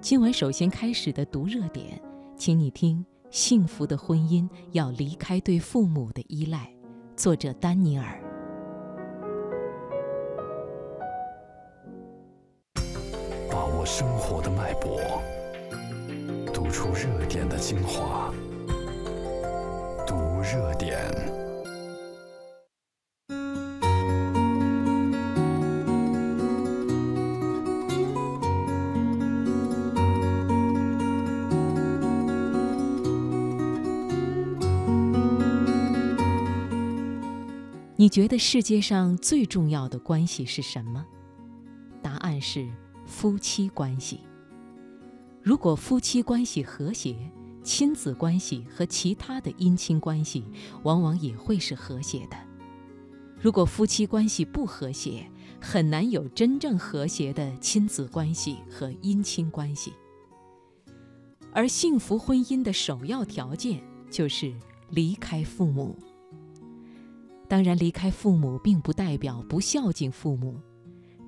今晚首先开始的读热点，请你听：幸福的婚姻要离开对父母的依赖。作者丹尼尔。把握生活的脉搏，读出热点的精华。读热点。你觉得世界上最重要的关系是什么？答案是夫妻关系。如果夫妻关系和谐，亲子关系和其他的姻亲关系往往也会是和谐的。如果夫妻关系不和谐，很难有真正和谐的亲子关系和姻亲关系。而幸福婚姻的首要条件就是离开父母。当然，离开父母并不代表不孝敬父母。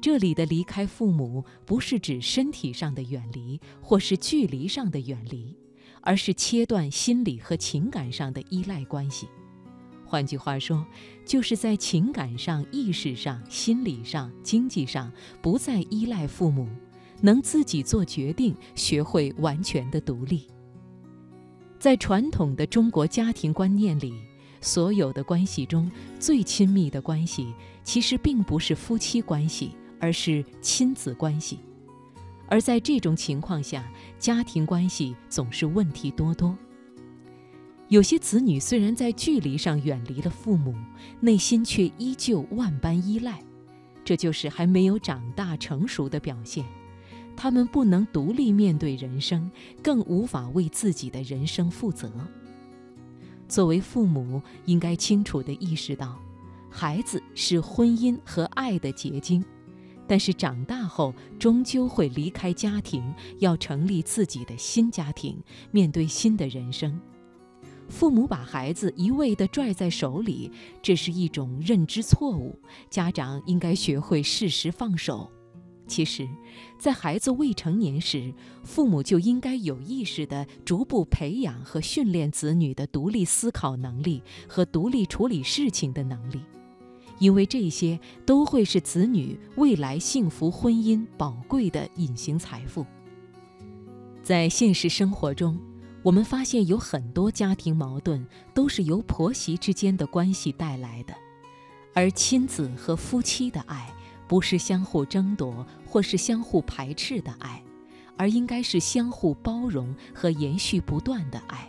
这里的离开父母，不是指身体上的远离，或是距离上的远离，而是切断心理和情感上的依赖关系。换句话说，就是在情感上、意识上、心理上、经济上不再依赖父母，能自己做决定，学会完全的独立。在传统的中国家庭观念里。所有的关系中最亲密的关系，其实并不是夫妻关系，而是亲子关系。而在这种情况下，家庭关系总是问题多多。有些子女虽然在距离上远离了父母，内心却依旧万般依赖，这就是还没有长大成熟的表现。他们不能独立面对人生，更无法为自己的人生负责。作为父母，应该清楚地意识到，孩子是婚姻和爱的结晶，但是长大后终究会离开家庭，要成立自己的新家庭，面对新的人生。父母把孩子一味地拽在手里，这是一种认知错误。家长应该学会适时放手。其实，在孩子未成年时，父母就应该有意识地逐步培养和训练子女的独立思考能力和独立处理事情的能力，因为这些都会是子女未来幸福婚姻宝贵的隐形财富。在现实生活中，我们发现有很多家庭矛盾都是由婆媳之间的关系带来的，而亲子和夫妻的爱。不是相互争夺或是相互排斥的爱，而应该是相互包容和延续不断的爱。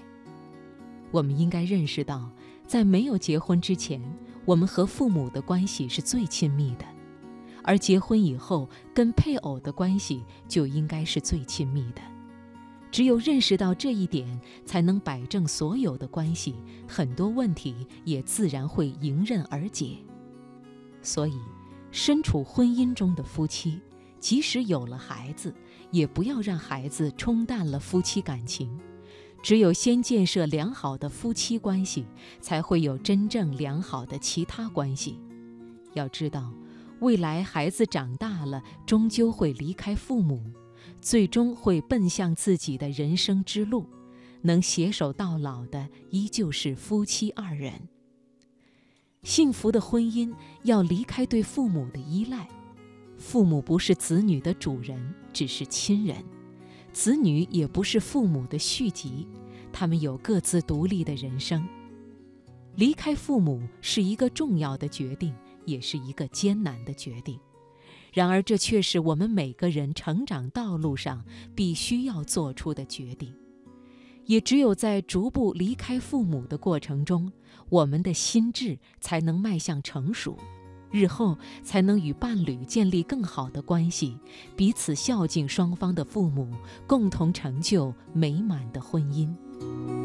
我们应该认识到，在没有结婚之前，我们和父母的关系是最亲密的；而结婚以后，跟配偶的关系就应该是最亲密的。只有认识到这一点，才能摆正所有的关系，很多问题也自然会迎刃而解。所以。身处婚姻中的夫妻，即使有了孩子，也不要让孩子冲淡了夫妻感情。只有先建设良好的夫妻关系，才会有真正良好的其他关系。要知道，未来孩子长大了，终究会离开父母，最终会奔向自己的人生之路。能携手到老的，依旧是夫妻二人。幸福的婚姻要离开对父母的依赖，父母不是子女的主人，只是亲人；子女也不是父母的续集，他们有各自独立的人生。离开父母是一个重要的决定，也是一个艰难的决定。然而，这却是我们每个人成长道路上必须要做出的决定。也只有在逐步离开父母的过程中，我们的心智才能迈向成熟，日后才能与伴侣建立更好的关系，彼此孝敬双方的父母，共同成就美满的婚姻。